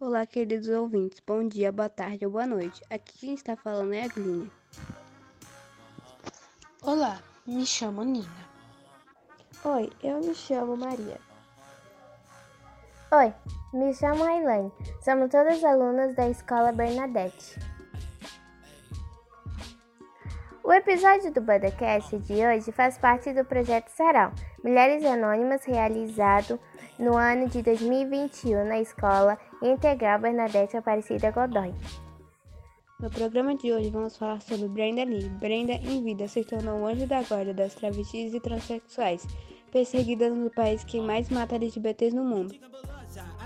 Olá, queridos ouvintes. Bom dia, boa tarde ou boa noite. Aqui quem está falando é a Glínia. Olá, me chamo Nina. Oi, eu me chamo Maria. Oi, me chamo Railane. Somos todas alunas da Escola Bernadette. O episódio do Budacast de hoje faz parte do projeto Sarau, Mulheres Anônimas, realizado no ano de 2021 na Escola Integral Bernadette Aparecida Godoy. No programa de hoje vamos falar sobre Brenda Lee. Brenda, em vida, se tornou um anjo da guarda das travestis e transexuais, perseguidas no país que mais mata LGBTs no mundo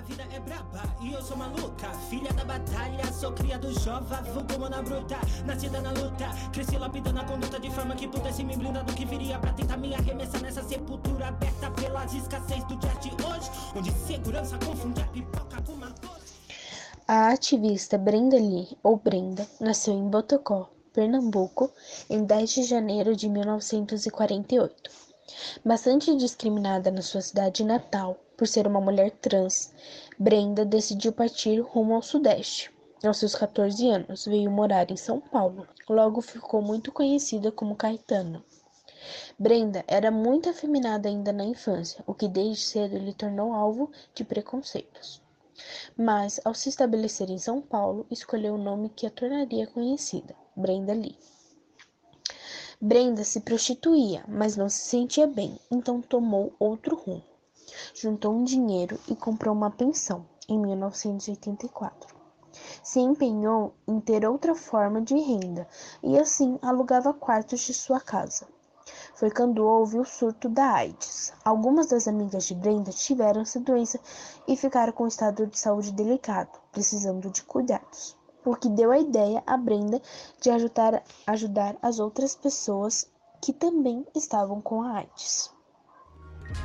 vida é braba e eu sou maluca. Filha da batalha, sou cria do jova, vulgo mona bruta. Nascida na luta, cresci lapidando a conduta de forma que pudesse me blindar do que viria pra tentar me arremessar nessa sepultura aberta pelas escassez do dia de hoje, onde segurança confunde a pipoca com uma A ativista Brenda Lee, ou Brenda, nasceu em Botocó, Pernambuco, em 10 de janeiro de 1948. Bastante discriminada na sua cidade natal, por ser uma mulher trans, Brenda decidiu partir rumo ao Sudeste. Aos seus 14 anos, veio morar em São Paulo. Logo ficou muito conhecida como Caetano. Brenda era muito afeminada ainda na infância, o que desde cedo lhe tornou alvo de preconceitos. Mas, ao se estabelecer em São Paulo, escolheu o nome que a tornaria conhecida, Brenda Lee. Brenda se prostituía, mas não se sentia bem, então tomou outro rumo juntou um dinheiro e comprou uma pensão em 1984. Se empenhou em ter outra forma de renda e assim alugava quartos de sua casa. Foi quando houve o surto da AIDS. Algumas das amigas de Brenda tiveram essa doença e ficaram com um estado de saúde delicado, precisando de cuidados. O que deu a ideia a Brenda de ajudar, ajudar as outras pessoas que também estavam com a AIDS.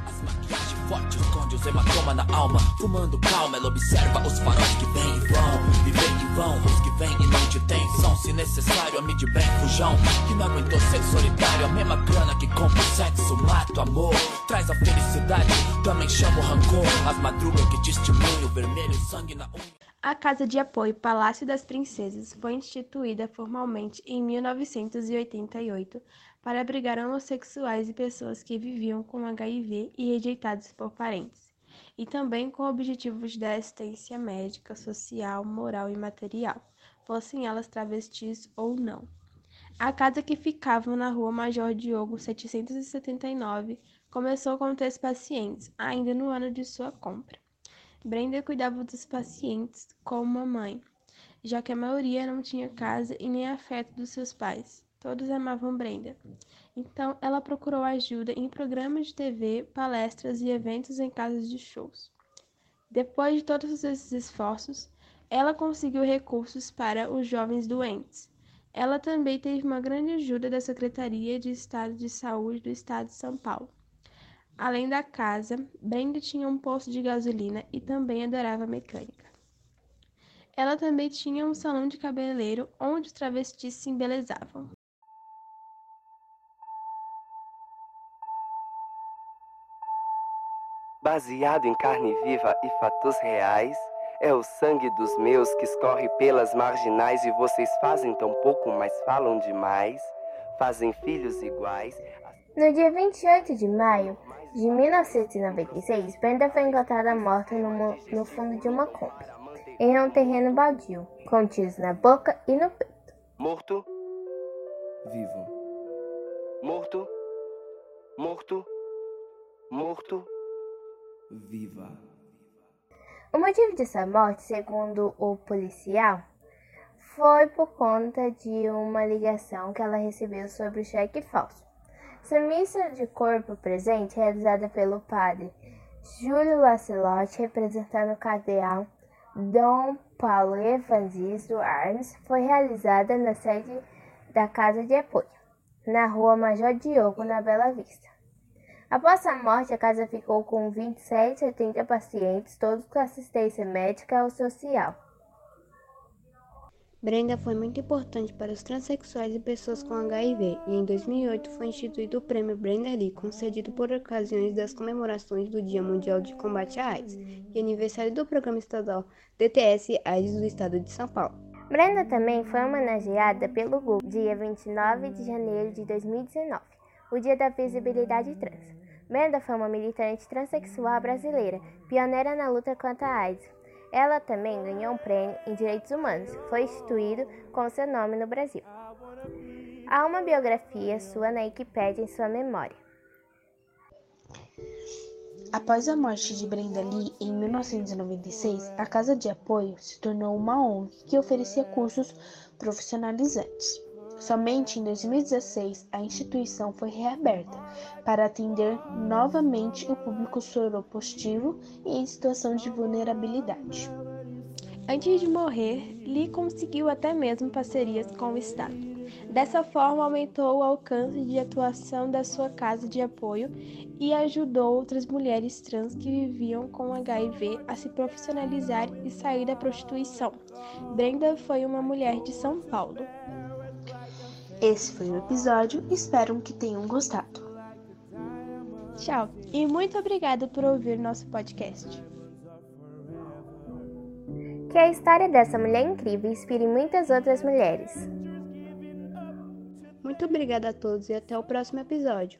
As maquiagens fortes esconde os hematomas na alma. Fumando calma, ela observa os faróis que vêm e vão. Viver em vão, os que vêm e não te tem. São, se necessário, ame de bem, fujão. Que não aguentou ser solitário. A mesma grana que compra o sexo, mata o amor. Traz a felicidade, também chama o rancor. As madrugas que testemunham o vermelho sangue na unha. A Casa de Apoio Palácio das Princesas foi instituída formalmente em 1988 para abrigar homossexuais e pessoas que viviam com HIV e rejeitados por parentes, e também com objetivos de assistência médica, social, moral e material, fossem elas travestis ou não. A casa que ficava na rua Major Diogo 779 começou com três pacientes, ainda no ano de sua compra. Brenda cuidava dos pacientes como uma mãe, já que a maioria não tinha casa e nem afeto dos seus pais. Todos amavam Brenda. Então, ela procurou ajuda em programas de TV, palestras e eventos em casas de shows. Depois de todos esses esforços, ela conseguiu recursos para os jovens doentes. Ela também teve uma grande ajuda da Secretaria de Estado de Saúde do Estado de São Paulo. Além da casa, Brenda tinha um posto de gasolina e também adorava mecânica. Ela também tinha um salão de cabeleireiro onde os travestis se embelezavam. baseado em carne viva e fatos reais. É o sangue dos meus que escorre pelas marginais e vocês fazem tão pouco, mas falam demais. Fazem filhos iguais. No dia 28 de maio de 1996, Brenda foi encontrada morta no, no fundo de uma Kombi, em um terreno baldio, com tiros na boca e no peito. Morto. Vivo. Morto. Morto. Morto viva. O motivo de sua morte, segundo o policial, foi por conta de uma ligação que ela recebeu sobre o cheque falso. Sua missa de corpo presente, realizada pelo padre Júlio Lacelotti, representando o cardeal Dom Paulo Evangelista Arnes, foi realizada na sede da Casa de Apoio, na rua Major Diogo, na Bela Vista. Após a morte, a casa ficou com 27 a 30 pacientes, todos com assistência médica ou social. Brenda foi muito importante para os transexuais e pessoas com HIV, e em 2008 foi instituído o Prêmio Brenda Lee, concedido por ocasiões das comemorações do Dia Mundial de Combate à AIDS e aniversário do Programa Estadual DTS AIDS do Estado de São Paulo. Brenda também foi homenageada pelo Google dia 29 de janeiro de 2019, o Dia da Visibilidade Trans. Brenda foi uma militante transexual brasileira, pioneira na luta contra a AIDS ela também ganhou um prêmio em Direitos Humanos, foi instituído com seu nome no Brasil. Há uma biografia sua na Wikipédia em sua memória. Após a morte de Brenda Lee em 1996, a Casa de Apoio se tornou uma ONG que oferecia cursos profissionalizantes. Somente em 2016 a instituição foi reaberta para atender novamente o público soropositivo e em situação de vulnerabilidade. Antes de morrer, Lee conseguiu até mesmo parcerias com o Estado. Dessa forma, aumentou o alcance de atuação da sua casa de apoio e ajudou outras mulheres trans que viviam com HIV a se profissionalizar e sair da prostituição. Brenda foi uma mulher de São Paulo. Esse foi o episódio, espero que tenham gostado. Tchau e muito obrigada por ouvir nosso podcast. Que a história dessa mulher incrível inspire muitas outras mulheres. Muito obrigada a todos e até o próximo episódio.